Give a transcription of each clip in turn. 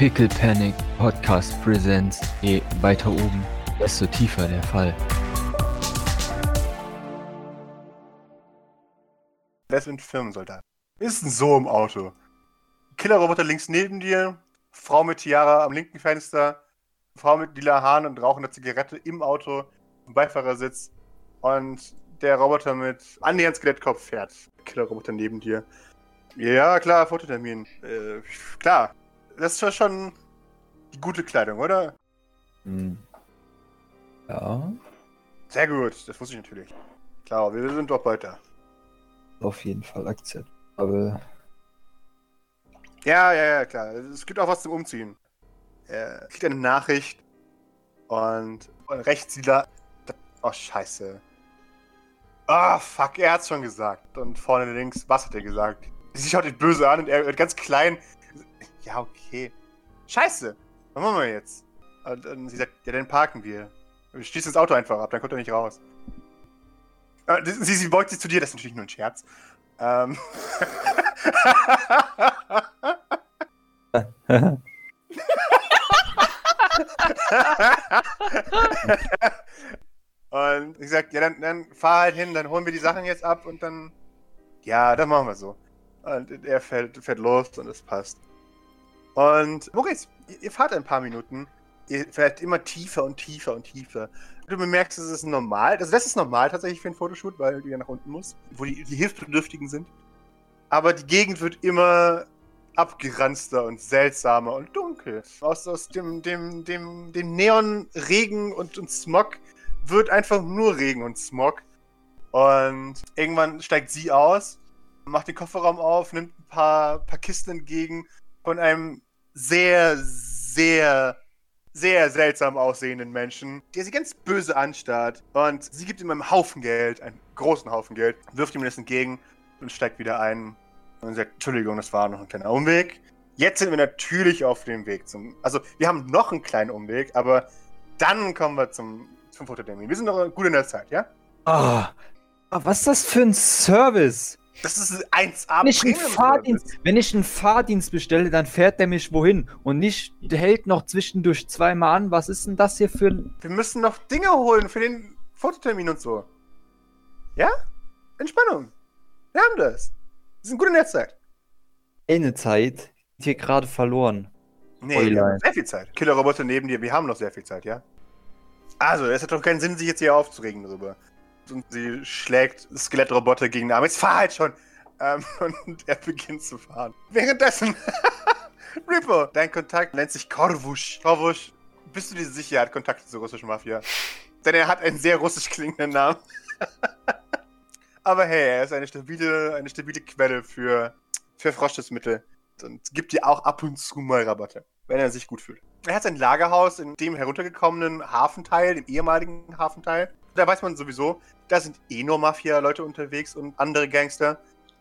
Pickle Panic Podcast Presents. Je weiter oben, desto tiefer der Fall. Wer sind Firmensoldat? Ist so im Auto? Killerroboter links neben dir, Frau mit Tiara am linken Fenster, Frau mit lila Haaren und rauchender Zigarette im Auto, im Beifahrersitz und der Roboter mit annähernd Skelettkopf fährt. Killerroboter neben dir. Ja, klar, Fototermin. Äh, klar. Das ist schon die gute Kleidung, oder? Hm. Ja, Sehr gut, das wusste ich natürlich. Klar, wir sind doch weiter. auf jeden Fall akzeptabel. Ja, ja, ja, klar. Es gibt auch was zum Umziehen. Er kriegt eine Nachricht und, rechts wieder. Oh, scheiße. Ah, fuck, er hat's schon gesagt. Und vorne links, was hat er gesagt? Sie schaut ihn böse an und er wird ganz klein. Ja, okay. Scheiße. Was machen wir jetzt? Und, und sie sagt, ja, dann parken wir. Wir schließen das Auto einfach ab, dann kommt er nicht raus. Äh, Sie, sie beugt sich zu dir, das ist natürlich nur ein Scherz. Ähm. und ich sag, ja, dann, dann fahr halt hin, dann holen wir die Sachen jetzt ab und dann. Ja, dann machen wir so. Und er fährt, fährt los und es passt. Und Maurice, ihr, ihr fahrt ein paar Minuten. Ihr fährt immer tiefer und tiefer und tiefer. Du bemerkst, es ist normal. Also, das ist normal tatsächlich für einen Fotoshoot, weil du ja nach unten musst, wo die, die Hilfsbedürftigen sind. Aber die Gegend wird immer abgeranzter und seltsamer und dunkel. Aus, aus dem, dem, dem, dem Neon-Regen und, und Smog wird einfach nur Regen und Smog. Und irgendwann steigt sie aus, macht den Kofferraum auf, nimmt ein paar, paar Kisten entgegen von einem sehr, sehr, sehr seltsam aussehenden Menschen, der sie ganz böse anstarrt. Und sie gibt ihm einen Haufen Geld, einen großen Haufen Geld, wirft ihm das entgegen und steigt wieder ein und sagt, Entschuldigung, das war noch ein kleiner Umweg. Jetzt sind wir natürlich auf dem Weg zum. Also, wir haben noch einen kleinen Umweg, aber dann kommen wir zum, zum Fototermin. Wir sind noch gut in der Zeit, ja? Ah, was ist das für ein Service? Das ist 1A Wenn ich, Fahrdienst, wenn ich einen Fahrdienst bestelle, dann fährt der mich wohin und nicht der hält noch zwischendurch zweimal an. Was ist denn das hier für ein. Wir müssen noch Dinge holen für den Fototermin und so. Ja? Entspannung. Wir haben das. Wir sind gut in der Zeit. Eine Zeit geht hier gerade verloren. Nee, wir haben sehr viel Zeit. Killerroboter neben dir, wir haben noch sehr viel Zeit, ja? Also, es hat doch keinen Sinn, sich jetzt hier aufzuregen darüber. Und sie schlägt Skelettroboter gegen den Arm. Jetzt fahr halt schon! Ähm, und er beginnt zu fahren. Währenddessen, Reaper, dein Kontakt nennt sich Korvusch. Korvusch, bist du dir sicher, er hat Kontakte zur russischen Mafia? Denn er hat einen sehr russisch klingenden Namen. Aber hey, er ist eine stabile, eine stabile Quelle für, für Froschschutzmittel und gibt dir auch ab und zu mal Rabatte, wenn er sich gut fühlt. Er hat sein Lagerhaus in dem heruntergekommenen Hafenteil, dem ehemaligen Hafenteil. Da weiß man sowieso, da sind eh nur Mafia-Leute unterwegs und andere Gangster.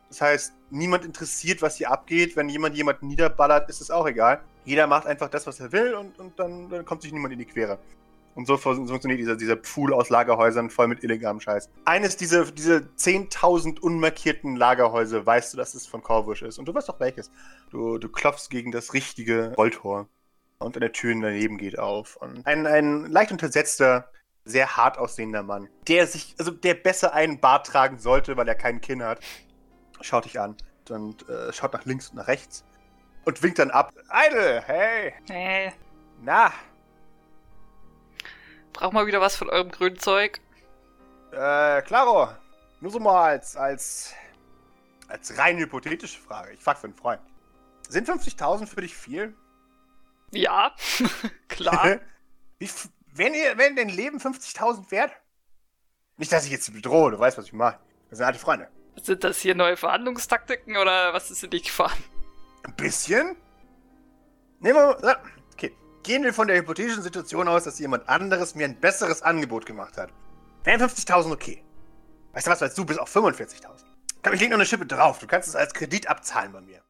Das heißt, niemand interessiert, was hier abgeht. Wenn jemand jemanden niederballert, ist es auch egal. Jeder macht einfach das, was er will und, und dann, dann kommt sich niemand in die Quere. Und so fun- funktioniert dieser, dieser Pool aus Lagerhäusern voll mit illegalem Scheiß. Eines dieser, diese 10.000 unmarkierten Lagerhäuser weißt du, dass es von Korvusch ist. Und du weißt auch welches. Du, du klopfst gegen das richtige Rolltor. Und eine Tür daneben geht auf. Und ein, ein leicht untersetzter, sehr hart aussehender Mann, der sich, also der besser einen Bart tragen sollte, weil er keinen Kinn hat, schaut dich an und äh, schaut nach links und nach rechts und winkt dann ab. Eide, hey, Nee. na, Brauch mal wieder was von eurem grünen Zeug. Äh, klaro. Nur so mal als, als, als rein hypothetische Frage. Ich frag für einen Freund. Sind 50.000 für dich viel? Ja, klar. Wie, wenn ihr, wenn dein Leben 50.000 wert? Nicht, dass ich jetzt bedrohe, du weißt, was ich mache. Wir sind alte Freunde. Sind das hier neue Verhandlungstaktiken oder was ist in dich gefahren? Ein bisschen? Nehmen wir mal, okay. Gehen wir von der hypothetischen Situation aus, dass jemand anderes mir ein besseres Angebot gemacht hat. Wären 50.000 okay. Weißt du was, weil du bist auf 45.000. Komm, ich leg noch eine Schippe drauf. Du kannst es als Kredit abzahlen bei mir.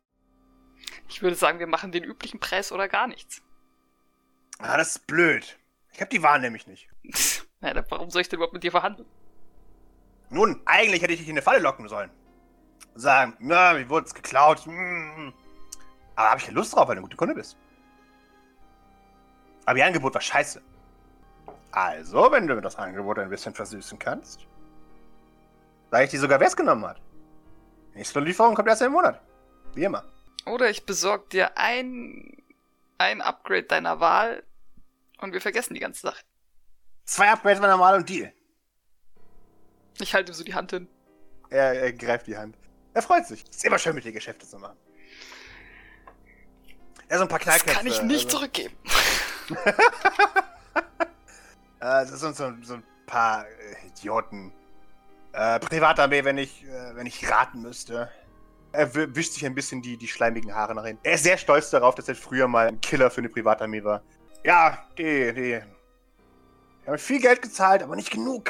Ich würde sagen, wir machen den üblichen Preis oder gar nichts. Ah, das ist blöd. Ich hab die Wahl nämlich nicht. Na, dann warum soll ich denn überhaupt mit dir verhandeln? Nun, eigentlich hätte ich dich in eine Falle locken sollen. Sagen, na, mir wurde es geklaut. mm. Aber habe ich ja Lust drauf, weil du ein guter Kunde bist. Aber ihr Angebot war scheiße. Also, wenn du mir das Angebot ein bisschen versüßen kannst, sage ich dir sogar, wer es genommen hat. Nächste Lieferung kommt erst im Monat. Wie immer. Oder ich besorge dir ein, ein Upgrade deiner Wahl und wir vergessen die ganze Sache. Zwei Upgrades meiner Mal und Deal. Ich halte ihm so die Hand hin. Er, er greift die Hand. Er freut sich. Ist immer schön, mit dir Geschäfte zu machen. Ja, so ein paar Das Knallköpfe. kann ich nicht also, zurückgeben. Äh, das sind so, so ein paar äh, Idioten. Äh, Privatarmee, wenn ich, äh, wenn ich raten müsste. Er wi- wischt sich ein bisschen die, die schleimigen Haare nach hinten. Er ist sehr stolz darauf, dass er früher mal ein Killer für eine Privatarmee war. Ja, die, die. Die haben viel Geld gezahlt, aber nicht genug.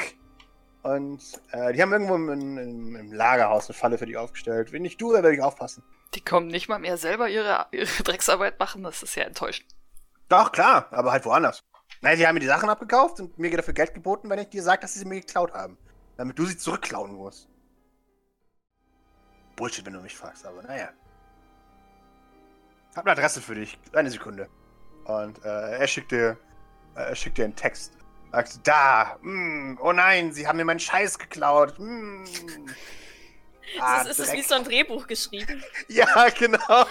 Und äh, die haben irgendwo im, im, im Lagerhaus eine Falle für dich aufgestellt. Wenn nicht du, dann werde ich aufpassen. Die kommen nicht mal mehr selber ihre, ihre Drecksarbeit machen. Das ist ja enttäuschend. Doch, klar, aber halt woanders. Nein, sie haben mir die Sachen abgekauft und mir dafür Geld geboten, wenn ich dir sage, dass sie sie mir geklaut haben. Damit du sie zurückklauen musst. Bullshit, wenn du mich fragst, aber naja. Hab eine Adresse für dich. Eine Sekunde. Und äh, er schickt dir, äh, er schickt dir einen Text. Sagt, da, mm, oh nein, sie haben mir meinen Scheiß geklaut. Mm. Ah, ist, ist es Dreck. wie so ein Drehbuch geschrieben? Ja, genau.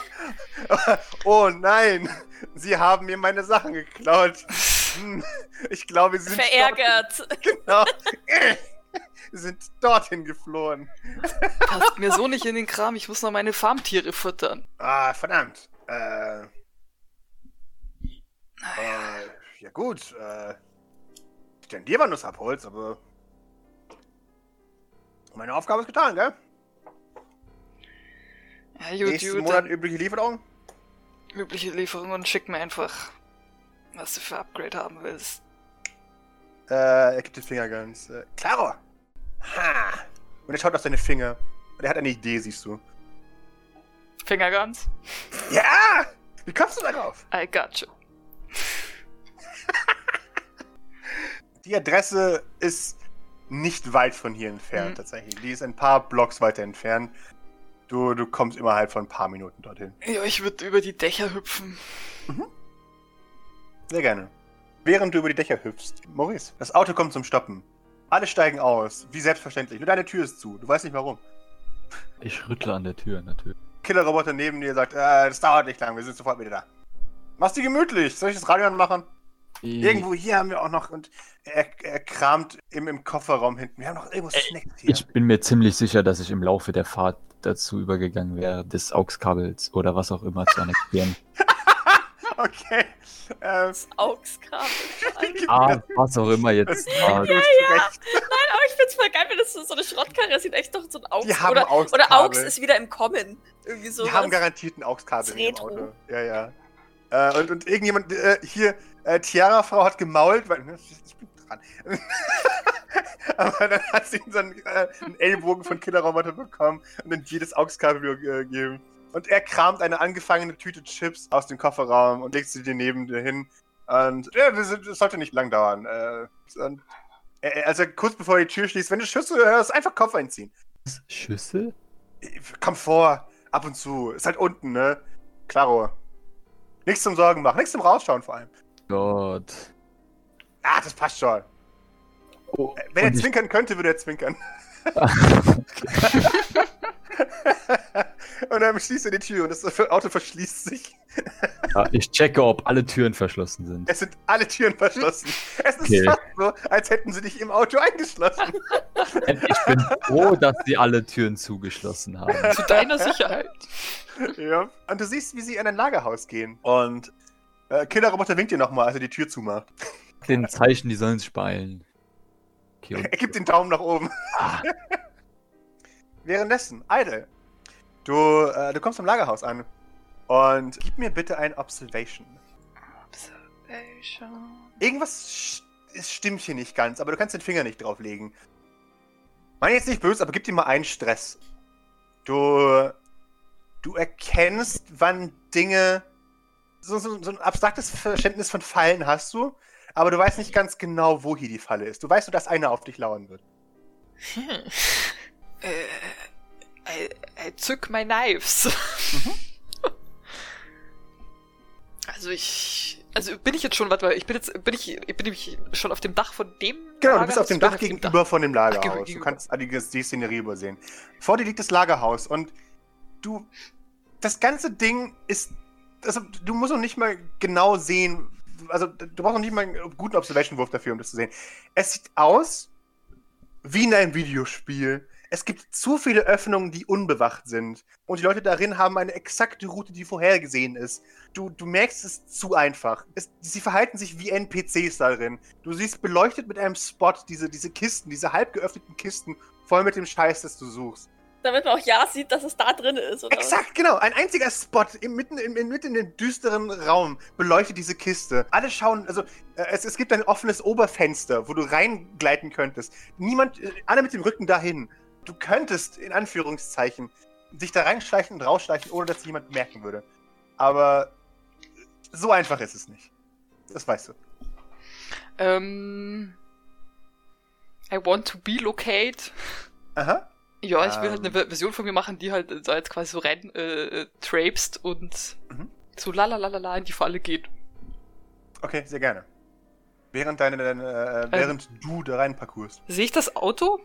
Oh nein, sie haben mir meine Sachen geklaut. Hm, Ich glaube, sie sind Verärgert. Genau. Sie sind dorthin geflohen. Passt mir so nicht in den Kram. Ich muss noch meine Farmtiere füttern. Ah, verdammt. Äh, Naja. äh, ja gut. Äh, ich wann du es abholst, aber meine Aufgabe ist getan, gell? Ja, gut, Nächsten gut. Monat übliche Lieferung. übliche Lieferung und schick mir einfach, was du für Upgrade haben willst. Äh, er gibt den Finger ganz. Äh, Claro! Ha! Und er schaut auf seine Finger. Und er hat eine Idee, siehst du. Fingerguns? Ja! Wie kommst du darauf? I got you. Die Adresse ist nicht weit von hier entfernt, Mhm. tatsächlich. Die ist ein paar Blocks weiter entfernt. Du, du kommst innerhalb von ein paar Minuten dorthin. Ja, ich würde über die Dächer hüpfen. Sehr gerne. Während du über die Dächer hüpfst, Maurice, das Auto kommt zum Stoppen. Alle steigen aus, wie selbstverständlich. Nur deine Tür ist zu. Du weißt nicht warum. Ich rüttle an der Tür natürlich. Killerroboter neben dir sagt, äh, das dauert nicht lang, wir sind sofort wieder da. Mach's dir gemütlich. Soll ich das Radio anmachen? Irgendwo hier haben wir auch noch und er, er kramt im, im Kofferraum hinten. Wir haben noch irgendwo Snacks hier. Ich bin mir ziemlich sicher, dass ich im Laufe der Fahrt dazu übergegangen wäre, des AUX-Kabels oder was auch immer zu annektieren. Okay. Ähm, Augskabel. gib ah, das- was auch immer jetzt. Ja, ja. Nein, aber ich find's voll geil, wenn das so, so eine Schrottkarre sieht echt doch so ein Aux. Die haben oder, Auskabel. oder Aux ist wieder im Kommen. Irgendwie so. Die haben garantiert ein AUX-Kabel Retro. Auto. Ja, ja. Äh, und, und irgendjemand, äh, hier, äh, Tiara-Frau hat gemault, weil, ne, ich bin dran. Aber dann hat sie so einen, äh, einen Ellbogen von Killerroboter bekommen und dann jedes AUX-Kabel äh, gegeben. Und er kramt eine angefangene Tüte Chips aus dem Kofferraum und legt sie dir neben dir hin. Und ja, das, das sollte nicht lang dauern. Äh, und, also kurz bevor die Tür schließt, wenn du Schüsse hörst, einfach Kopf einziehen. Schüssel? Komm vor, ab und zu. Ist halt unten, ne? Klaro. Nichts zum Sorgen machen, nichts zum Rausschauen vor allem. Gott. Ah, das passt schon. Oh, Äh, Wenn er und ich- zwinkern könnte, würde er zwinkern. und dann schließt er die Tür und das Auto verschließt sich. Ja, ich checke, ob alle Türen verschlossen sind. Es sind alle Türen verschlossen. Es ist Okay. fast so, als hätten sie dich im Auto eingeschlossen. Ich bin froh, dass sie alle Türen zugeschlossen haben. Zu deiner Sicherheit. ja. Und du siehst, wie sie in ein Lagerhaus gehen. Und äh, Killerroboter winkt dir nochmal, als er die Tür zumacht. Den Zeichen, die sollen sich beeilen. Okay, Er gibt den Daumen nach oben. Ah. Währenddessen, Idle, du, äh, du kommst im Lagerhaus an. Und gib mir bitte ein Observation. Observation. Irgendwas stimmt hier nicht ganz, aber du kannst den Finger nicht drauflegen. Meine jetzt nicht böse, aber gib dir mal einen Stress. Du, du erkennst, wann Dinge. So, so, so ein abstraktes Verständnis von Fallen hast du, aber du weißt nicht ganz genau, wo hier die Falle ist. Du weißt nur, dass einer auf dich lauern wird. Hm. Äh, I, I took my knives. Mhm. Also ich Also bin ich jetzt schon, warte mal, ich bin jetzt, bin ich, bin nämlich schon auf dem Dach von dem Genau, du Lagerhaus? bist auf dem Dach gegenüber von dem Ach, Lagerhaus. Du gegenüber. kannst die Szenerie übersehen. Vor dir liegt das Lagerhaus und du. Das ganze Ding ist. Also, du musst noch nicht mal genau sehen. Also, du brauchst noch nicht mal einen guten Observation-Wurf dafür, um das zu sehen. Es sieht aus wie in einem Videospiel. Es gibt zu viele Öffnungen, die unbewacht sind. Und die Leute darin haben eine exakte Route, die vorhergesehen ist. Du, du merkst es zu einfach. Es, sie verhalten sich wie NPCs darin. Du siehst beleuchtet mit einem Spot diese, diese Kisten, diese halb geöffneten Kisten, voll mit dem Scheiß, das du suchst. Damit man auch ja sieht, dass es da drin ist, oder? Exakt, genau. Ein einziger Spot im, mitten, im, mitten in den düsteren Raum beleuchtet diese Kiste. Alle schauen, also äh, es, es gibt ein offenes Oberfenster, wo du reingleiten könntest. Niemand, äh, alle mit dem Rücken dahin. Du könntest, in Anführungszeichen, sich da reinschleichen und rausschleichen, ohne dass jemand merken würde. Aber so einfach ist es nicht. Das weißt du. Ähm, I want to be locate. Aha. Ja, ich will Ähm. halt eine Ver- Version von mir machen, die halt so jetzt quasi so rein äh, trapst und Mhm. so lalalala in die Falle geht. Okay, sehr gerne. Während deine, deine äh, während du da rein parkourst. Sehe ich das Auto?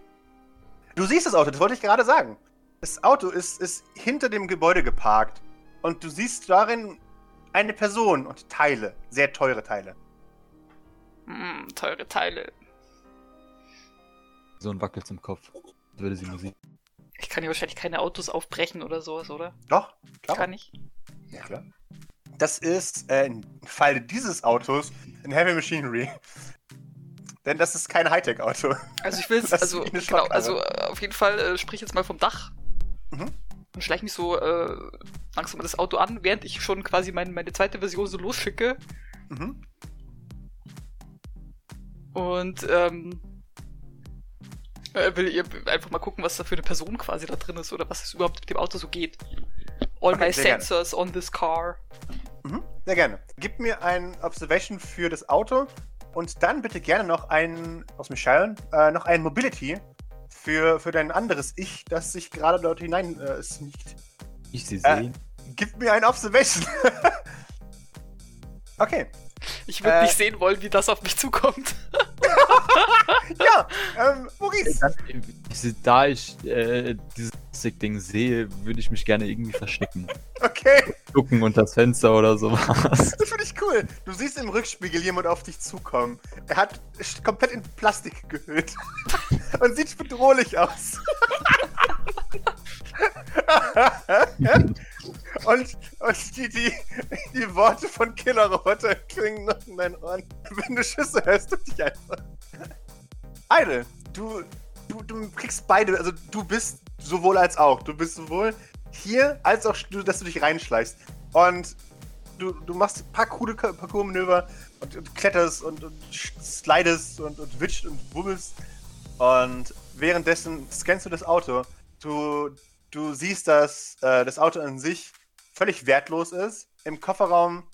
Du siehst das Auto, das wollte ich gerade sagen. Das Auto ist, ist hinter dem Gebäude geparkt. Und du siehst darin eine Person und Teile. Sehr teure Teile. Hm, teure Teile. So ein wackelt im Kopf. Würde sie Musik. Ich kann ja wahrscheinlich keine Autos aufbrechen oder sowas, oder? Doch, klar. Kann ich? Ja, klar. Das ist äh, im Fall dieses Autos ein Heavy Machinery. Denn das ist kein Hightech-Auto. Also ich will es, also, genau, also äh, auf jeden Fall äh, sprich jetzt mal vom Dach Mhm. und schleich mich so äh, langsam an das Auto an, während ich schon quasi mein, meine zweite Version so losschicke Mhm. und ähm, äh, will ihr einfach mal gucken, was da für eine Person quasi da drin ist oder was es überhaupt mit dem Auto so geht. All Okay, my sehr gerne. sensors on this car. Mhm. Sehr gerne. Gib mir ein Observation für das Auto und dann bitte gerne noch ein, aus Michelle, äh, noch ein Mobility für, für dein anderes Ich, das sich gerade dort hinein äh, sneakt. Ich sie Äh. sehen. Gib mir ein Observation. okay. Ich würde Äh. nicht sehen wollen, wie das auf mich zukommt. Ja, ähm, Maurice. Äh, da ich äh, dieses Ding sehe, würde ich mich gerne irgendwie verstecken. Okay, Gucken unter das Fenster oder sowas. das finde ich cool. Du siehst im Rückspiegel jemand auf dich zukommen. Er hat komplett in Plastik gehüllt und sieht bedrohlich aus. und und die, die, die Worte von Killerroboter klingen noch in deinen Ohren. Wenn du Schüsse hörst, du dich einfach. Idle, du, du, du kriegst beide, also du bist sowohl als auch. Du bist sowohl hier, als auch, dass du dich reinschleichst. Und du, du machst ein paar coole Parcours-Manöver und, und kletterst und, und slidest und, und witscht und wubbelst. Und währenddessen scannst du das Auto. Du, du siehst, dass äh, das Auto an sich völlig wertlos ist. Im Kofferraum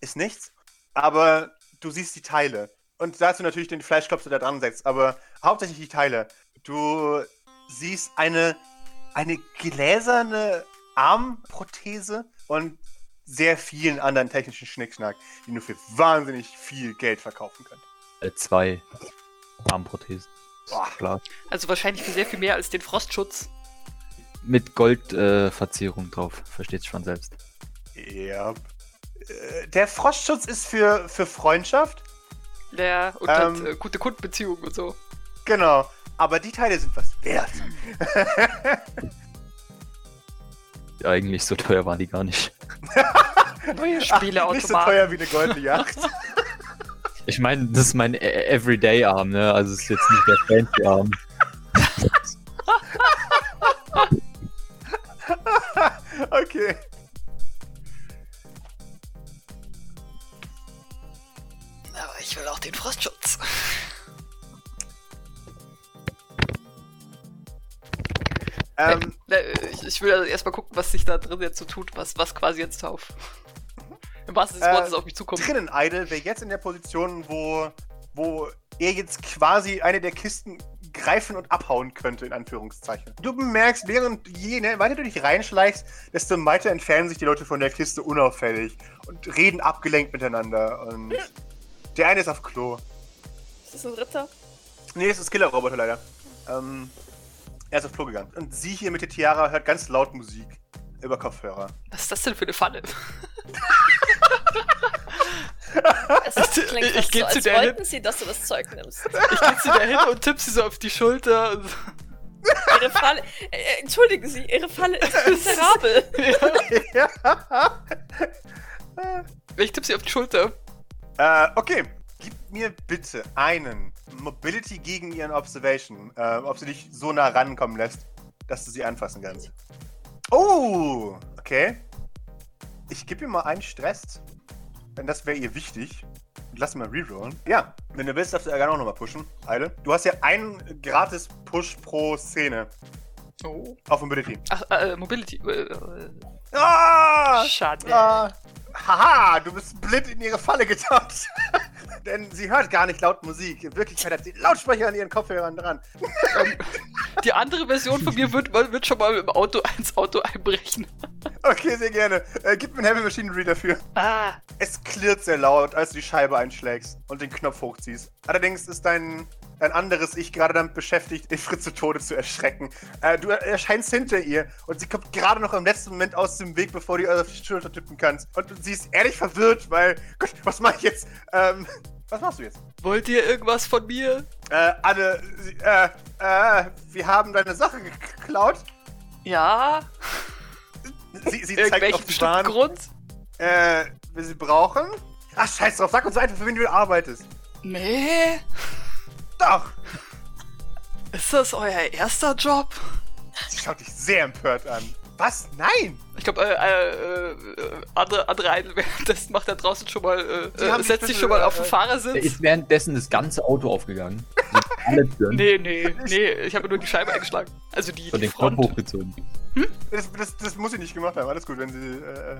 ist nichts, aber du siehst die Teile. Und dazu natürlich den Fleischklopfer, der dran setzt, aber hauptsächlich die Teile. Du siehst eine, eine gläserne Armprothese und sehr vielen anderen technischen Schnickschnack, die du für wahnsinnig viel Geld verkaufen könnt. Äh, zwei Armprothesen. Boah. Klar. Also wahrscheinlich für sehr viel mehr als den Frostschutz. Mit Goldverzierung äh, drauf. Versteht's schon selbst. Ja. Äh, Der Frostschutz ist für, für Freundschaft, Ja, und Ähm. halt äh, gute Kundenbeziehungen und so. genau. Aber die Teile sind was wert. Eigentlich so teuer waren die gar nicht. Neue Nicht so Spieleautomaten. teuer wie eine goldene Yacht. Ich meine, das ist mein E- Everyday-Arm, ne? Also es ist jetzt nicht der Fancy-Arm. Was sich da drin jetzt so tut, was, was quasi jetzt auf. Im wahrsten Sinne des Äh, Wortes auf mich zukommt. drinnen Idle wäre jetzt in der Position, wo, wo er jetzt quasi eine der Kisten greifen und abhauen könnte, in Anführungszeichen. Du bemerkst, während je ne, weiter du dich reinschleichst, desto weiter entfernen sich die Leute von der Kiste unauffällig und reden abgelenkt miteinander. Und der eine ist auf Klo. Ist das ein Ritter? Nee, es ist Killer-Roboter leider. Ähm, er ist auf Klo gegangen. Und sie hier mit der Tiara hört ganz laut Musik über Kopfhörer. Was ist das denn für eine Falle? Es klingt ich fast geh so, zu als der wollten sie, dass du das Zeug nimmst. Ich geh zu der hin und tipp sie so auf die Schulter. Ihre Falle, äh, entschuldigen Sie, Ihre Falle ist miserabel. ja. ja. Ich tipp sie auf die Schulter. Äh, okay. Gib mir bitte einen Mobility gegen ihren Observation. Äh, ob sie dich so nah rankommen lässt, dass du sie anfassen kannst. Oh, okay. Ich gebe ihr mal einen Stress. Denn das wäre ihr wichtig. Lass mal rerollen. Ja, wenn du willst, darfst du gerne auch nochmal pushen. Eile. Du hast ja einen gratis Push pro Szene Oh. auf Mobility. Ach, äh, Mobility. Äh, äh, Ah! schade. Ah, haha, du bist blind in ihre Falle getappt. Denn sie hört gar nicht laut Musik. In Wirklichkeit hat sie Lautsprecher an ihren Kopfhörern dran. Die andere Version von mir wird, wird schon mal im Auto ins Auto einbrechen. Okay, sehr gerne. Äh, gib mir einen Heavy Machinery dafür. Ah. Es klirrt sehr laut, als du die Scheibe einschlägst und den Knopf hochziehst. Allerdings ist dein, dein anderes Ich gerade damit beschäftigt, Ifrit zu Tode zu erschrecken. Äh, du erscheinst hinter ihr und sie kommt gerade noch im letzten Moment aus dem Weg, bevor du ihr auf die Schulter tippen kannst. Und sie ist ehrlich verwirrt, weil, Gott, was mach ich jetzt? Ähm, was machst du jetzt? Wollt ihr irgendwas von mir? Äh, Anne, äh, äh, wir haben deine Sache geklaut. Ja. Sie, sie zeigt Irgendwelchen auf die bestimmten Bahn. Grund? Äh, wir sie brauchen? Ach, scheiß drauf, sag uns einfach, für wen du arbeitest. Nee. Doch! Ist das euer erster Job? Sie schaut dich sehr empört an. Was? Nein! Ich glaube, äh, äh, äh, andere, andere einen währenddessen macht er draußen schon mal, äh, äh, setzt sich bisschen, schon mal auf den äh, Da Fahrersitz. ist währenddessen das ganze Auto aufgegangen. Alle Türen. Nee, nee, nee, ich habe nur die Scheibe eingeschlagen. Also die, Und die den Knopf Front. hochgezogen. Das, das, das muss sie nicht gemacht haben. Alles gut, wenn sie. Äh,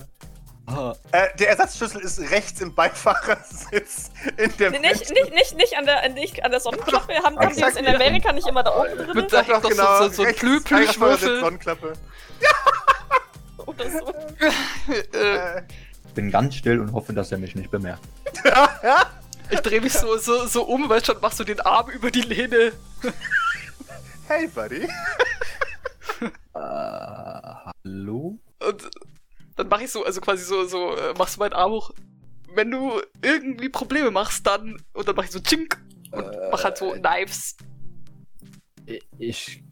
Ah, äh, der Ersatzschlüssel ist rechts im Beifahrersitz in der Nee, nicht, nicht, nicht, nicht an der, nicht an der Sonnenklappe. Haben, haben die das in. Amerika nicht immer da oben drin? Mit da hängt doch so, so, so ein Plü Plüschwürfel. Sonnenklappe. Oder so. Äh, Äh, bin ganz still und hoffe, dass er mich nicht bemerkt. ich drehe mich so, so, so um, weil schon machst du den Arm über die Lehne. hey, Buddy. Äh, hallo? Und dann mache ich so, also quasi so, so, äh, machst du meinen Arm hoch. Wenn du irgendwie Probleme machst, dann. Und dann mache ich so Chink und Äh, mach halt so Knives. Ich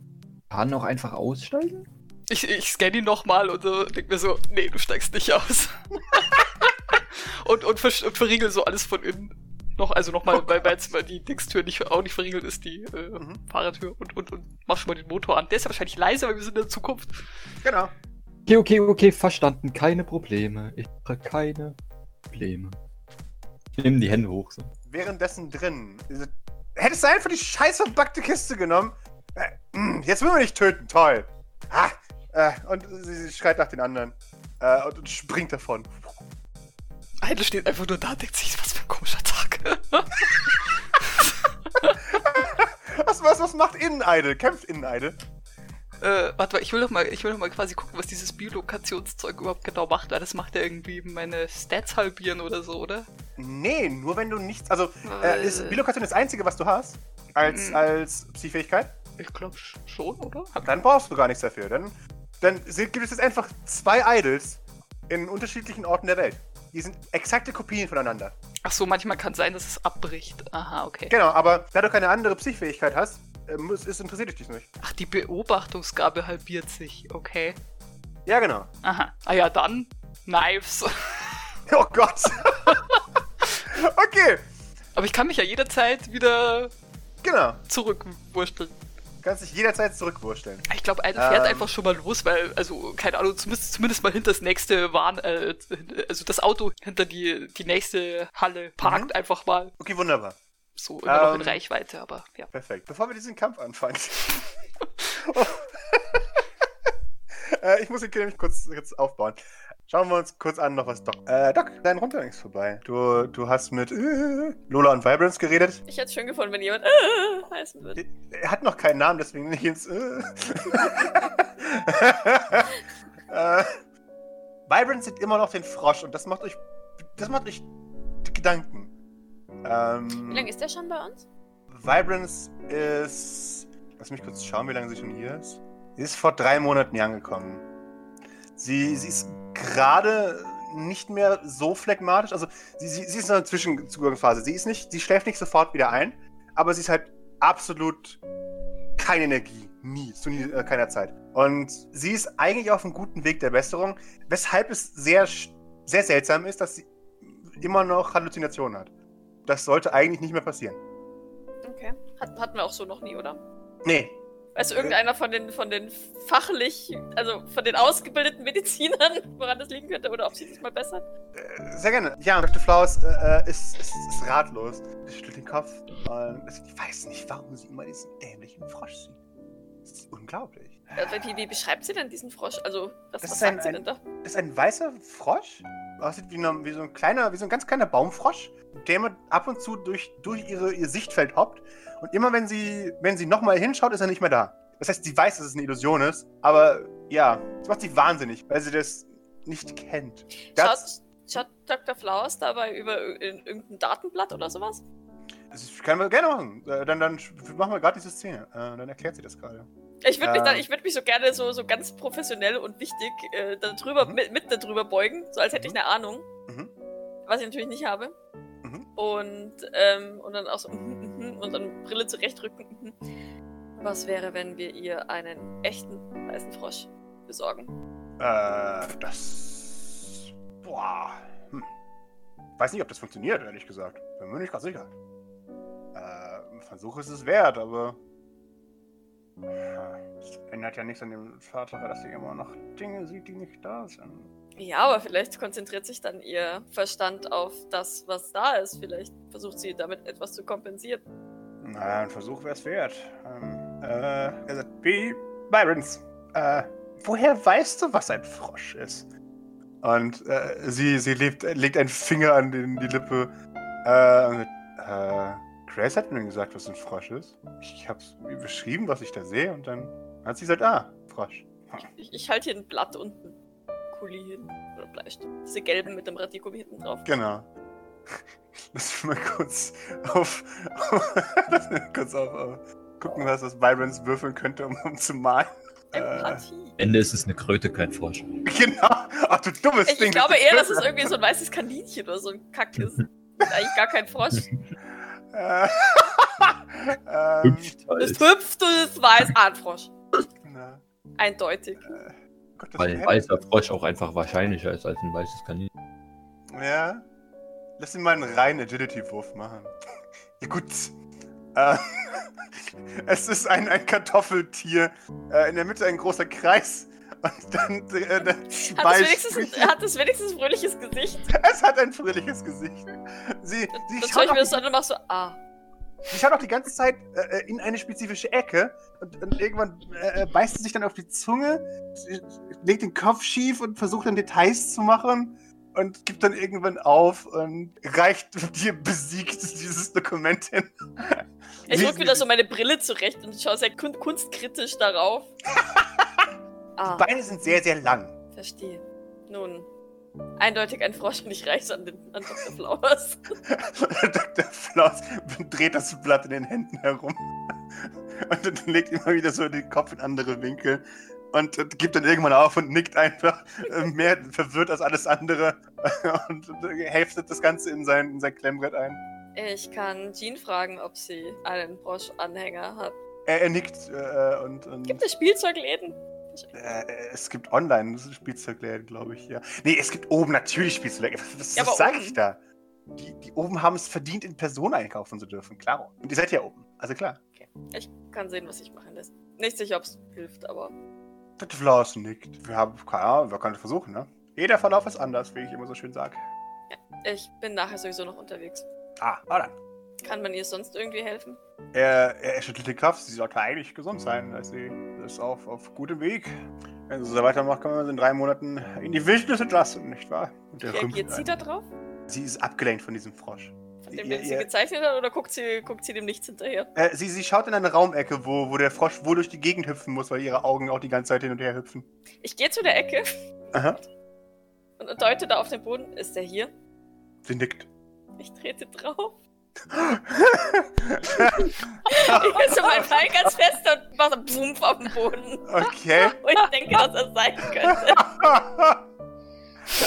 kann noch einfach aussteigen? Ich, ich scanne ihn nochmal und so, denk mir so, nee, du steigst nicht aus. und, und, ver und verriegel so alles von innen. Noch, also nochmal, weil, weil jetzt mal die Dingstür nicht, auch nicht verriegelt ist, die äh, Mhm. Fahrertür und, und, und mach schon mal den Motor an. Der ist ja wahrscheinlich leiser, weil wir sind in der Zukunft. Genau. Okay, okay, okay, verstanden. Keine Probleme. Ich mache keine Probleme. Ich nehme die Hände hoch. So. Währenddessen drin. Hättest du einfach die scheiß verbackte Kiste genommen? Äh, mh, jetzt will man dich töten, toll. Ah, äh, und sie, schreit nach den anderen. Äh, und, und springt davon. Eine steht einfach nur da und denkt sich, was für ein komischer Tag. Was, was, was macht Inneneidel? Kämpft Inneneidel? Äh, warte mal, ich will doch mal, ich will doch mal quasi gucken, was dieses Biolokationszeug überhaupt genau macht, weil das macht ja irgendwie meine Stats halbieren oder so, oder? Nee, nur wenn du nichts. Also, äh, ist Bilokation das einzige, was du hast? Als, Mhm. als Psychfähigkeit? Ich glaube schon, oder? Dann brauchst du gar nichts dafür. Dann, dann gibt es jetzt einfach zwei Idols in unterschiedlichen Orten der Welt. Die sind exakte Kopien voneinander. Ach so, manchmal kann sein, dass es abbricht. Aha, okay. Genau, aber da du keine andere Psychfähigkeit hast, äh, muss, ist, interessiert dich nicht. Ach, die Beobachtungsgabe halbiert sich. Okay. Ja, genau. Aha. Ah ja, dann Knives. Oh Gott. okay, Aber ich kann mich ja jederzeit wieder genau. zurückwursteln. Kannst dich jederzeit zurückwursteln. Ich glaube, einer fährt Ähm. einfach schon mal los, weil, also, keine Ahnung, zumindest, zumindest mal hinter das nächste Warn, äh, also das Auto hinter die, die nächste Halle parkt Mhm. einfach mal. Okay, wunderbar. So immer noch in Ähm. Reichweite, aber ja. Perfekt. Bevor wir diesen Kampf anfangen. äh, ich muss den nämlich kurz, kurz aufbauen. Schauen wir uns kurz an, noch was Doc. Äh, Doc, dein Rundgang ist vorbei. Du, du hast mit äh, Lola und Vibrance geredet. Ich hätte es schön gefunden, wenn jemand äh, heißen würde. Er hat noch keinen Namen, deswegen nicht ins. Äh. äh, Vibrance sieht immer noch den Frosch und das macht euch. Das macht euch Gedanken. Ähm, Wie lange ist der schon bei uns? Vibrance ist. Lass mich kurz schauen, wie lange sie schon hier ist. Sie ist vor drei Monaten hier angekommen. Sie, sie ist gerade nicht mehr so phlegmatisch. Also, sie, sie, sie ist in einer Zwischenzugangsphase. Sie ist nicht, sie schläft nicht sofort wieder ein, aber sie ist halt absolut keine Energie. Nie, zu nie, äh, keiner Zeit. Und sie ist eigentlich auf einem guten Weg der Besserung, weshalb es sehr, sehr seltsam ist, dass sie immer noch Halluzinationen hat. Das sollte eigentlich nicht mehr passieren. Okay. Hat, hatten wir auch so noch nie, oder? Nee, Weißt du, irgendeiner von den, von den fachlich, also von den ausgebildeten Medizinern, woran das liegen könnte oder ob sie das mal bessert? Äh, Sehr gerne. Ja, Dr. Flaus äh, äh, ist, ist, ist ratlos. Sie schüttelt den Kopf. Und ich weiß nicht, warum sie immer diesen dämlichen Frosch sieht. Das ist unglaublich. Also, wie, wie beschreibt sie denn diesen Frosch? Also, was, Das was ist ein- sagt sie denn da? Das ist ein weißer Frosch. Aussieht wie, eine, wie so ein kleiner, wie so ein ganz kleiner Baumfrosch, der immer ab und zu durch, durch ihre, ihr Sichtfeld hoppt. Und immer wenn sie, wenn sie nochmal hinschaut, ist er nicht mehr da. Das heißt, sie weiß, dass es eine Illusion ist, aber ja, das macht sie wahnsinnig, weil sie das nicht kennt. Das, Schaut, schaut Dr. Flowers dabei über ir- in irgendein Datenblatt oder sowas? das können wir gerne machen. Äh, Dann, dann machen wir gerade diese Szene. Äh, Dann erklärt sie das gerade. Ich würde mich, dann- ich würd mich so gerne so, so ganz professionell und wichtig äh, darüber, Mhm. mit, mit darüber beugen, so als hätte ich eine Ahnung, Mhm. was ich natürlich nicht habe. Mhm. Und, ähm, und dann auch so mhm, mhm, und dann Brille zurechtrücken. mhm. Was wäre, wenn wir ihr einen echten weißen Frosch besorgen? Äh, das. Boah. Hm. Weiß nicht, ob das funktioniert, ehrlich gesagt. Bin mir nicht ganz sicher. Äh, ein Versuch ist es wert, aber. Das ändert ja nichts an dem Tatsache, dass sie immer noch Dinge sieht, die nicht da sind. Ja, aber vielleicht konzentriert sich dann ihr Verstand auf das, was da ist. Vielleicht versucht sie damit etwas zu kompensieren. Naja, ein Versuch wäre es wert. Ähm, äh, er sagt, wie Byrons, äh, woher weißt du, was ein Frosch ist? Und äh, sie, sie lebt, legt einen Finger an den, die Lippe. Äh, und, äh, Grace hat mir gesagt, was ein Frosch ist. Ich hab's ihr beschrieben, was ich da sehe, und dann hat sie gesagt, ah, Frosch. Ich, ich halte hier ein Blatt und einen Kuli hin. Oder Bleistift. Diese gelben mit dem Radiergummi hinten drauf. Genau. Lass mich mal kurz auf. Lass mich mal kurz auf. auf gucken, was das Byrons würfeln könnte, um, um zu malen. Äh, Empathie. Am Ende ist es eine Kröte, kein Frosch. Genau. Ach du dummes Ich, Ding. ich glaube eher, dass es irgendwie so ein weißes Kaninchen oder so ein Kack ist. Eigentlich gar kein Frosch. Äh, ähm, halt. hüpft und es weiß. Ah, ein Frosch. na, Eindeutig. äh, Gott, das Weil ein weißer Frosch auch einfach wahrscheinlicher ist als ein weißes Kaninchen. Ja. Lass ihn mal einen reinen Agility-Wurf machen. ja, gut. Äh, es ist ein, ein Kartoffeltier. Äh, in der Mitte ein großer Kreis. Und dann äh, der Hat es, hat es wenigstens ein fröhliches Gesicht? Es hat ein fröhliches Gesicht. Sie, sie, Das schaut, ich mir die, so an und mach so, ah. sie schaut auch die ganze Zeit äh, in eine spezifische Ecke und, und irgendwann äh, äh, beißt sie sich dann auf die Zunge, legt den Kopf schief und versucht dann Details zu machen und gibt dann irgendwann auf und reicht dir besiegt dieses Dokument hin. Ich rück wieder so meine Brille zurecht und schaue sehr kun kunstkritisch darauf. Ah, Die Beine sind sehr, sehr lang. verstehe. Nun, eindeutig ein Frosch und ich reich's an, den, an Dr. Flowers. Dr. Flaus dreht das Blatt in den Händen herum und dann legt immer wieder so den Kopf in andere Winkel und gibt dann irgendwann auf und nickt einfach äh, mehr verwirrt als alles andere und hälftet das Ganze in sein, in sein Klemmbrett ein. Ich kann Jean fragen, ob sie einen Frosch-Anhänger hat. Er, er nickt äh, und, und Gibt es Spielzeugläden? Äh, es gibt online das Spielzeugläden, glaube ich, ja. Nee, es gibt oben natürlich Spielzeugläden. Was, Ja, was sage ich da? Die, die oben haben es verdient, in Person einkaufen zu dürfen, klar. Und ihr seid ja oben, also klar. Ich kann sehen, was sich machen lässt. Nicht sicher, ob es hilft, aber Dr. Flaus nickt. Wir haben, keine Ahnung, wir können es versuchen, ne? Jeder Verlauf ist anders, wie ich immer so schön sage. ich bin nachher sowieso noch unterwegs. Ah, ah dann. Kann man ihr sonst irgendwie helfen? Er, er schüttelt den Kopf. Sie sollte eigentlich gesund sein. Also sie ist auf, auf gutem Weg. Wenn sie so weitermacht, kann man sie in drei Monaten in die Wildnis entlassen, nicht wahr? Und der Reagiert sie da drauf? Sie ist abgelenkt von diesem Frosch. Von dem, Ihr- den sie ihr- gezeichnet hat, oder guckt sie, guckt sie dem nichts hinterher? Äh, sie, sie schaut in eine Raumecke, wo, wo der Frosch wohl durch die Gegend hüpfen muss, weil ihre Augen auch die ganze Zeit hin und her hüpfen. Ich gehe zu der Ecke Aha. und deute da auf den Boden. Ist der hier? Sie nickt. Ich trete drauf. Ich so mein Pfeil ganz fest und mache so Pfumpf auf den Boden. okay. Wo ich denke, dass er sein könnte.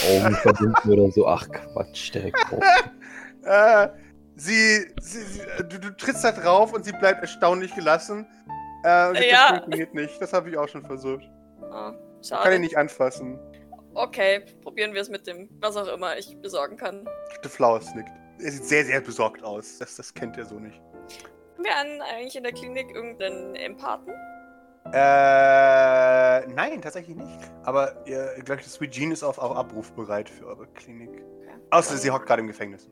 Augen verbinden oder so. Ach Quatsch, der Kopf. äh, sie, sie, sie du, du trittst da drauf und sie bleibt erstaunlich gelassen. Äh, und das Ja. funktioniert nicht. Das habe ich auch schon versucht. Oh, Kann ihn schade. nicht anfassen. Okay, probieren wir es mit dem, was auch immer ich besorgen kann. The Flowers nickt. Er sieht sehr, sehr besorgt aus. Das, das kennt er so nicht. Haben wir an, eigentlich in der Klinik irgendeinen Empathen? Äh, nein, tatsächlich nicht. Aber ihr, ich glaube, Sweet Jean ist auf, auf Abruf bereit für eure Klinik. Außer sie hockt gerade im Gefängnis.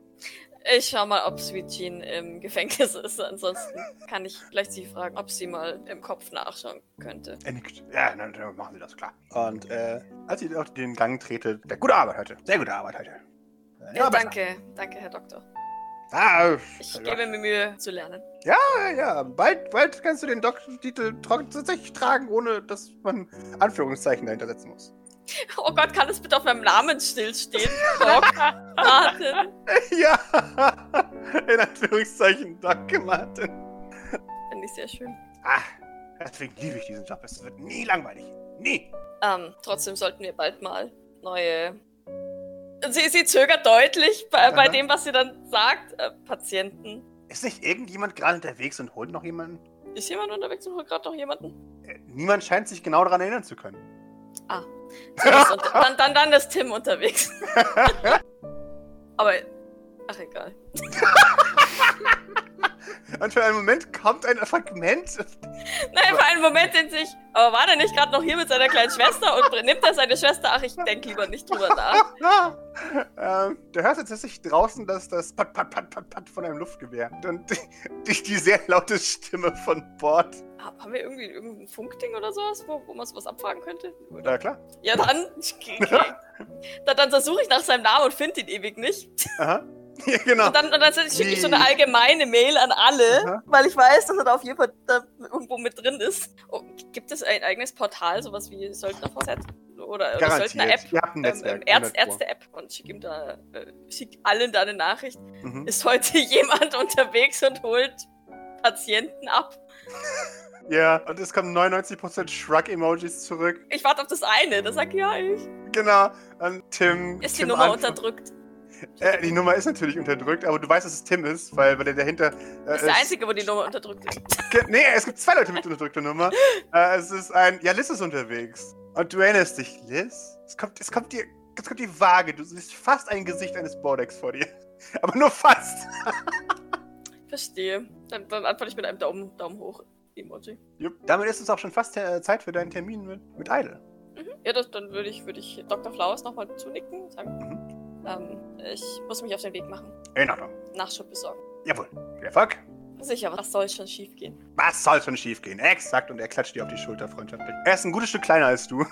Ich schau mal, ob Sweet Jean im Gefängnis ist. Ansonsten kann ich vielleicht sie fragen, ob sie mal im Kopf nachschauen könnte. Er nickt. Ja, dann, dann machen Sie das klar. Und äh, als ihr auf den Gang tretet, der gute Arbeit heute. Sehr gute Arbeit heute. Äh, Ja, danke, danke, Herr Doktor. Ah, Ich ja, gebe mir Mühe zu lernen. ja, ja. Bald, bald kannst du den Doktortitel tatsächlich tragen, ohne dass man Anführungszeichen dahinter setzen muss. Oh Gott, kann es bitte auf meinem Namensschild stehen? Doc Martin. ja, in Anführungszeichen. Danke, Martin. Finde ich sehr schön. Ah, deswegen liebe ich diesen Job. Es wird nie langweilig. Nie. Ähm, trotzdem sollten wir bald mal neue. Sie, sie zögert deutlich bei, bei dem, was sie dann sagt. Äh, Patienten. Ist nicht irgendjemand gerade unterwegs und holt noch jemanden? Ist jemand unterwegs und holt gerade noch jemanden? Äh, Niemand scheint sich genau daran erinnern zu können. Ist unter dann, dann, dann ist Tim unterwegs. Aber. Ach, egal. Und für einen Moment kommt ein Fragment. Nein, für einen Moment in sich. Aber war der nicht gerade noch hier mit seiner kleinen Schwester und nimmt er seine Schwester? Ach, ich denke lieber nicht drüber nach. ähm, du hörst jetzt tatsächlich draußen das, das Pat, Pat, Pat, Pat, Pat von einem Luftgewehr. Und die, die sehr laute Stimme von Bord. Ha- Haben wir irgendwie irgendein Funkding oder sowas, wo, wo man sowas abfragen könnte? Na klar. Ja, dann. dann, dann versuche ich nach seinem Namen und finde ihn ewig nicht. Aha. Ja, genau. Und dann, und dann schicke ich so eine allgemeine Mail an alle, Aha. weil ich weiß, dass er da auf jeden Fall da irgendwo mit drin ist. Oh, gibt es ein eigenes Portal, sowas wie Söldner-VZ? Oder, oder Garantiert. Söldner-App? Ihr habt ein Ähm, Netzwerk. ähm, Ärz 100 Pro. Ärzte-App und schick ihm da, äh, schick allen da eine Nachricht. Mhm. Ist heute jemand unterwegs und holt Patienten ab? Ja, und es kommen 99% Shrug-Emojis zurück. Ich warte auf das eine, das sag ja ich. Genau. Und Tim. Ist die Tim Nummer antw- unterdrückt? Äh, die Nummer ist natürlich unterdrückt, aber du weißt, dass es Tim ist, weil, weil er dahinter. Äh, ist der einzige, wo die Nummer unterdrückt ist. Nee, es gibt zwei Leute mit unterdrückter Nummer. äh, es ist ein. Ja, Liz ist unterwegs. Und du erinnerst dich, Liz? Es kommt, es kommt dir. Es kommt die Waage. Du siehst fast ein Gesicht eines Bordex vor dir. Aber nur fast. Verstehe. Dann, dann antworte ich mit einem Daumen, Daumen hoch. Emoji. Jupp. Damit ist es auch schon fast äh, Zeit für deinen Termin mit, mit Idle. Mhm. Ja, das, dann würde ich, würde ich Dr. Flowers nochmal zunicken und sagen, ähm, ich muss mich auf den Weg machen. In Ordnung. Nachschub besorgen. Jawohl. Viel Erfolg. Sicher, was soll schon schief gehen? Was soll schon schief gehen? Exakt. Und er klatscht dir auf die Schulter freundschaftlich. Er ist ein gutes Stück kleiner als du.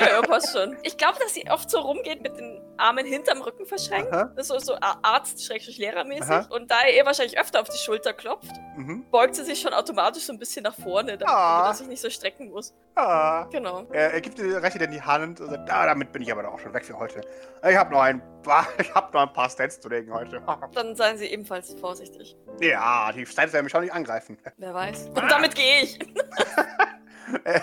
Ja, ja, passt schon. Ich glaube, dass sie oft so rumgeht mit den Armen hinterm Rücken verschränkt. Aha. Das ist so, so Arzt-Lehrermäßig. Und da er ihr wahrscheinlich öfter auf die Schulter klopft, Mhm. beugt sie sich schon automatisch so ein bisschen nach vorne, damit, Ah. damit er sich nicht so strecken muss. Ah. Genau. Er, er gibt dir, reicht dir dann die Hand und sagt, ah, damit bin ich aber doch auch schon weg für heute. Ich habe noch ein paar, ich hab noch ein paar Stats zu legen heute. Dann seien sie ebenfalls vorsichtig. ja, die Stats werden mich schon nicht angreifen. Wer weiß. Und damit gehe ich.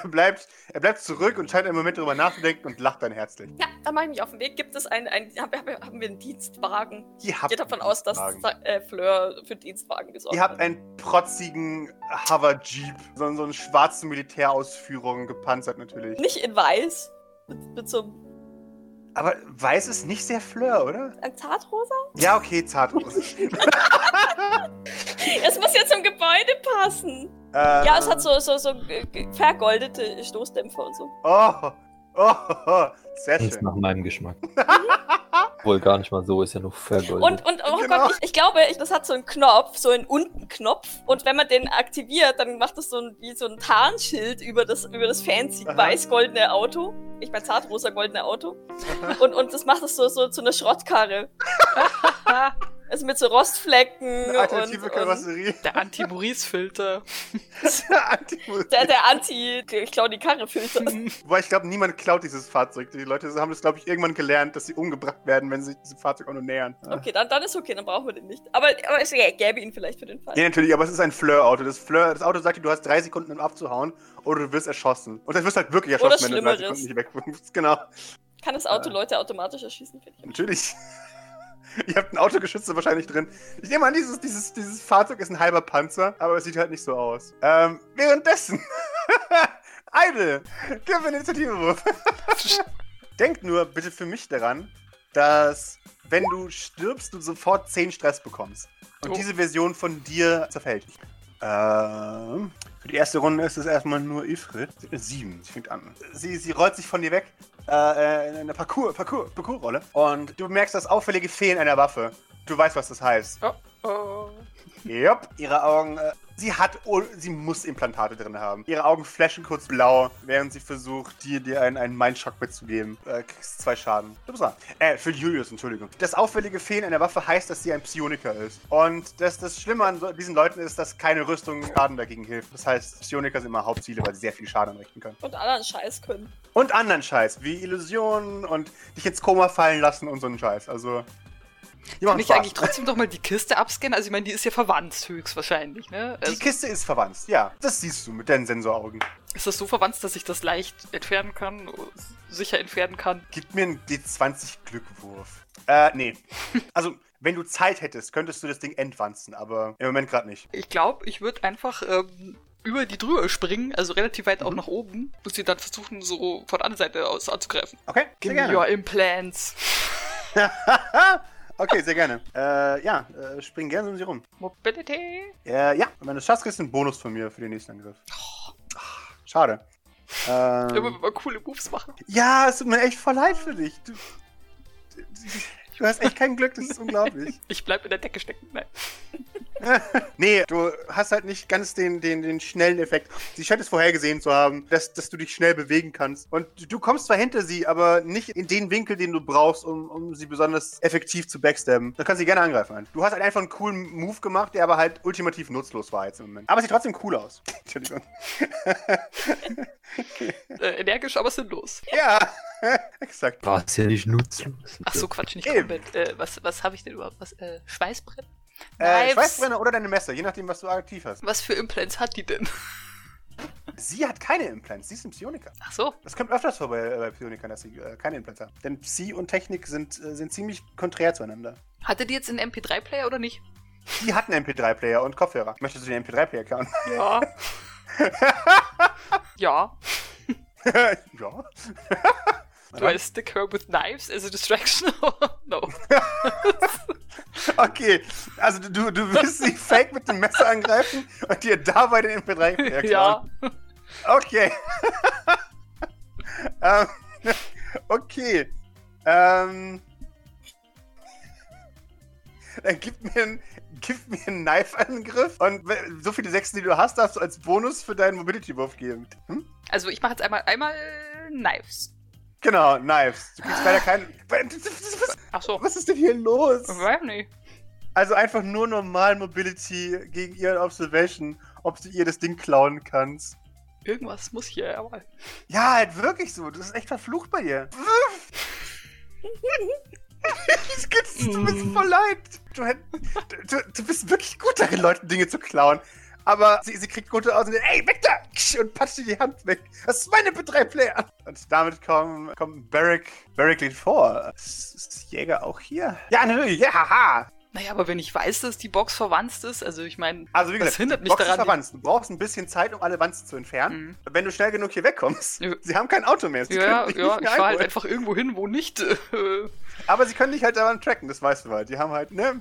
Er bleibt, er bleibt zurück und scheint einen Moment darüber nachzudenken und lacht dann herzlich. Ja, dann mache ich mich auf den Weg. Gibt es einen, einen haben, wir- haben wir einen Dienstwagen? Ihr Ich habt, gehe davon aus, dass äh, Fleur für Dienstwagen gesorgt Ihr habt hat. einen protzigen Hover-Jeep. So, so eine schwarze Militärausführung, gepanzert natürlich. Nicht in weiß. Mit, mit so einem Aber weiß ist nicht sehr Fleur, oder? ein Zartrosa? Ja, okay, Zartrose. Es muss ja zum Gebäude passen. Äh, Ja, es hat so, so, so vergoldete Stoßdämpfer und so. Oh, oh, oh, sehr Das ist schön. nach meinem Geschmack. Wohl gar nicht mal so, ist ja nur vergoldet. Und, und oh Genau. Gott, ich, ich glaube, ich, das hat so einen Knopf, so einen unten Knopf. Und wenn man den aktiviert, dann macht das so ein, wie so ein Tarnschild über das, über das fancy weiß-goldene Auto. Ich mein zartrosa goldene Auto. Und, und das macht es so, so zu einer Schrottkarre. Also mit so Rostflecken Eine alternative und, und Karosserie. Der Anti-Maurice-Filter. Anti- der, der Anti, ich glaube die Karre Filter. Wobei ich glaube, niemand klaut dieses Fahrzeug. Die Leute haben das, glaube ich, irgendwann gelernt, dass sie umgebracht werden, wenn sie sich diesem Fahrzeug auch nur nähern. Okay, dann, dann ist okay, dann brauchen wir den nicht. Aber, aber es gäbe ihn vielleicht für den Fall. Ja, natürlich, aber es ist ein Fleur-Auto. Das, Fleur, das Auto sagt dir, du hast drei Sekunden, um abzuhauen, oder du wirst erschossen. Und dann wirst du halt wirklich Oder erschossen, wenn du drei Schlimmeres. Sekunden nicht weg Genau, Kann das Auto Ja. Leute automatisch erschießen? Finde ich. natürlich. Ihr habt ein Autogeschütze wahrscheinlich drin. Ich nehme an, dieses, dieses, dieses Fahrzeug ist ein halber Panzer, aber es sieht halt nicht so aus. Ähm, währenddessen. Idle, gib mir Initiativewurf. Denk nur bitte für mich daran, dass wenn du stirbst, du sofort 10 Stress bekommst. Und Oh. diese Version von dir zerfällt. Ähm, für die erste Runde ist es erstmal nur Ifrit. Sie hat eine 7, sie fängt an. Sie, sie rollt sich von dir weg äh, in eine Parcours, Parcours, Parcours-Rolle. Und du merkst das auffällige Fehlen einer Waffe. Du weißt, was das heißt. Oh, oh. Yep. Ihre Augen. Äh, sie hat. Sie muss Implantate drin haben. Ihre Augen flashen kurz blau, während sie versucht, dir, dir einen, einen Mindshock mitzugeben. Äh, kriegst zwei Schaden. Du bist dran. Äh, für Julius, Entschuldigung. Das auffällige Fehlen einer Waffe heißt, dass sie ein Psioniker ist. Und das, das Schlimme an so, diesen Leuten ist, dass keine Rüstung Schaden dagegen hilft. Das heißt, Psioniker sind immer Hauptziele, weil sie sehr viel Schaden anrichten können. Und anderen Scheiß können. Und anderen Scheiß, wie Illusionen und dich ins Koma fallen lassen und so einen Scheiß. Also. Die Kann ich eigentlich trotzdem doch mal die Kiste abscannen? Also ich meine, die ist ja verwandt höchstwahrscheinlich, ne? Die Also, Kiste ist verwandt, ja. Das siehst du mit deinen Sensoraugen. ist das so verwandt, dass ich das leicht entfernen kann, sicher entfernen kann? Gib mir einen D20 Glückwurf. Äh, nee. Also, wenn du Zeit hättest, könntest du das Ding entwanzen, aber im Moment gerade nicht. Ich glaube, ich würde einfach ähm, über die drüber springen, also relativ weit auch Mhm. nach oben, und sie dann versuchen, so von der anderen Seite aus anzugreifen. Okay, sehr Give me gerne. your implants. okay, sehr gerne. Äh, ja, äh, spring gerne um sie rum. Mobility. Äh, ja, und wenn du es schaffst, kriegst du einen Bonus von mir für den nächsten Angriff. Ach, Schade. Immer Ähm, wenn wir coole Moves machen. ja, es tut mir echt voll leid für dich. Du, du, hast echt kein Glück, das ist unglaublich. Ich bleib in der Decke stecken. Nein. nee, du hast halt nicht ganz den, den, den schnellen Effekt. Sie scheint es vorhergesehen zu haben, dass, dass du dich schnell bewegen kannst. Und du kommst zwar hinter sie, aber nicht in den Winkel, den du brauchst, um, um sie besonders effektiv zu backstabben. Dann kannst du sie gerne angreifen. Du hast halt einfach einen coolen Move gemacht, der aber halt ultimativ nutzlos war jetzt im Moment. Aber es sieht trotzdem cool aus. Entschuldigung. Äh, energisch, aber sinnlos. ja, exakt. War es ja nicht nutzlos. Ach so, Quatsch, nicht Eben. komplett. Äh, was was habe ich denn überhaupt? Was? Äh, Schweißbrett? Äh? Schweißbrenner oder deine Messer, je nachdem, was du aktiv hast. Was für Implants hat die denn? Sie hat keine Implants, sie ist ein Psioniker. Ach so. Das kommt öfters vor bei, bei Psionikern, dass sie äh, keine Implants haben. Denn Psi und Technik sind, äh, sind ziemlich konträr zueinander. Hatte die jetzt einen MP3-Player oder nicht? Die hatten MP3-Player und Kopfhörer. Möchtest du den MP3-Player klauen? Ja. ja. ja. Do I stick her with knives as a distraction? no. Okay, also du, du willst sie fake mit dem Messer angreifen und dir dabei den MP3-Player Ja. Okay. ähm, okay. Ähm, dann gib mir, einen- gib mir einen Knife-Angriff und so viele Sechsen, die du hast, darfst du als Bonus für deinen Mobility-Wurf geben. Hm? Also ich mache jetzt einmal einmal Knives. Genau, Knives. Du kriegst leider keinen. Ach so. Was ist denn hier los? Weiß nicht. Also einfach nur normal Mobility gegen ihren Observation, ob du ihr das Ding klauen kannst. Irgendwas muss hier aber. Ja, halt wirklich so. Das ist echt verflucht bei dir. Du bist voll leid. Du, du, du bist wirklich gut darin, Leuten Dinge zu klauen. Aber sie, sie kriegt gute aus und ey, weg da! Und patscht dir die Hand weg. Das ist meine Betreiplayer. Und damit kommen, kommt Barrick, Barrick liegt vor. Ist, ist Jäger auch hier? Ja, natürlich. Ja, haha. Naja, aber wenn ich weiß, dass die Box verwandt ist, also ich meine, Also wie Das hindert mich Box ist daran, die- verwandt. Du brauchst ein bisschen Zeit, um alle Wanzen zu entfernen. Mhm. Wenn du schnell genug hier wegkommst. Ja. Sie haben kein Auto mehr. Sie ja, ja, nicht ich mehr fahr halt einfach irgendwo hin, wo nicht. Äh, Aber sie können dich halt daran tracken, das weißt du halt. Die haben halt, ne?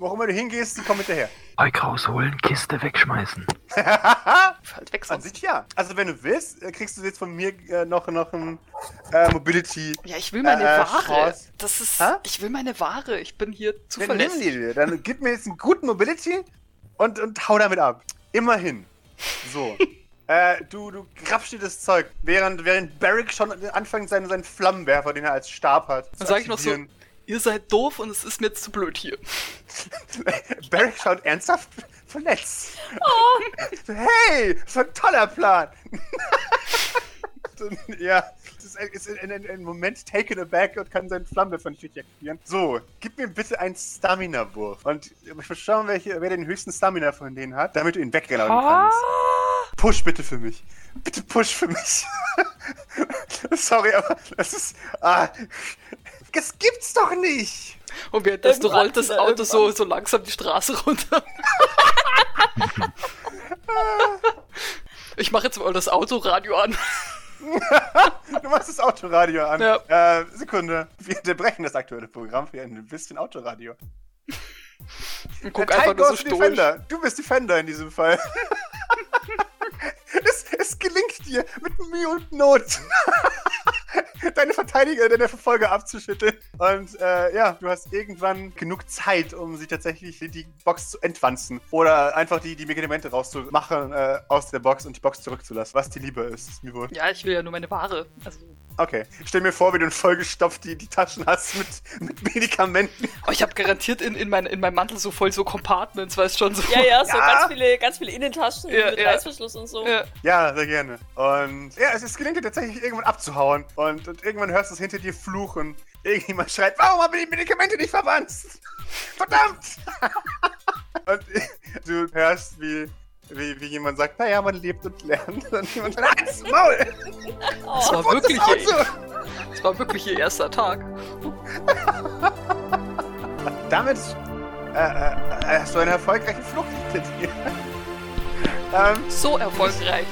Wo immer du hingehst, sie kommen hinterher. Bike rausholen, Kiste wegschmeißen. Halt weg An sonst. sich ja. Also wenn du willst, äh, kriegst du jetzt von mir äh, noch, noch ein äh, Mobility. Ja, ich will meine Äh, Ware. Chance. Das ist. Hä? Ich will meine Ware. Ich bin hier Dann nimm zuverlässig. die dir. Dann gib mir jetzt einen guten Mobility und, und hau damit ab. Immerhin. So. äh, du, du grabst dir das Zeug, während, während Barrick schon anfängt, seinen, seinen Flammenwerfer, den er als Stab hat, Dann sag ich noch so. Ihr seid doof und es ist mir jetzt zu blöd hier. Barrick schaut ernsthaft verletzt. So, hey, das war ein toller Plan. Ja, das ist, in, in, in einem Moment taken aback und kann seinen Flammenwerfer nicht aktivieren. So, gib mir bitte einen Stamina-Wurf. Und ich will schauen, welche, wer den höchsten Stamina von denen hat, damit du ihn wegrennen kannst. Push bitte für mich. Bitte push für mich. Sorry, aber das ist. Ah, das gibt's doch nicht! Und währenddessen Irgendwann, rollt das äh, Auto so, irgendwann. so langsam die Straße runter. ich mache jetzt mal das Autoradio an. Du machst das Autoradio an. Ja. Äh, Sekunde. Wir unterbrechen das aktuelle Programm für ein bisschen Autoradio. Und guck Der einfach nur so. Defender. Du bist Defender in diesem Fall. es, es gelingt dir mit Mühe und Not. deine Verteidiger, deine Verfolger abzuschütteln. Und äh, ja, du hast irgendwann genug Zeit, um sie tatsächlich die, die Box zu entwanzen. Oder einfach die, die Medikamente rauszumachen äh, aus der Box und die Box zurückzulassen. Was dir lieber ist, ist mir wohl. Ja, ich will ja nur meine Ware. Also, Okay. Stell mir vor, wie du vollgestopft die, die Taschen hast mit, mit Medikamenten. oh, ich habe garantiert in, in, mein, in meinem Mantel so voll so Compartments, weißt schon so. Ja, ja, so Ja. ganz viele, ganz viele Innentaschen Ja, mit ja. Reißverschluss und so. Ja. Ja, sehr gerne. Und ja, es, es gelingt dir tatsächlich irgendwann abzuhauen. Und, und irgendwann hörst du es hinter dir fluchen. Irgendjemand schreit, warum haben die Medikamente nicht verwandt? Verdammt! und du hörst, wie, wie, wie jemand sagt, naja, man lebt und lernt. Und jemand sagt, halt's Maul! Das war Und wirklich das ihr, Auto! das war wirklich ihr erster Tag. Damit äh, äh, hast du eine erfolgreiche Flucht hinter dir. ähm, So erfolgreich.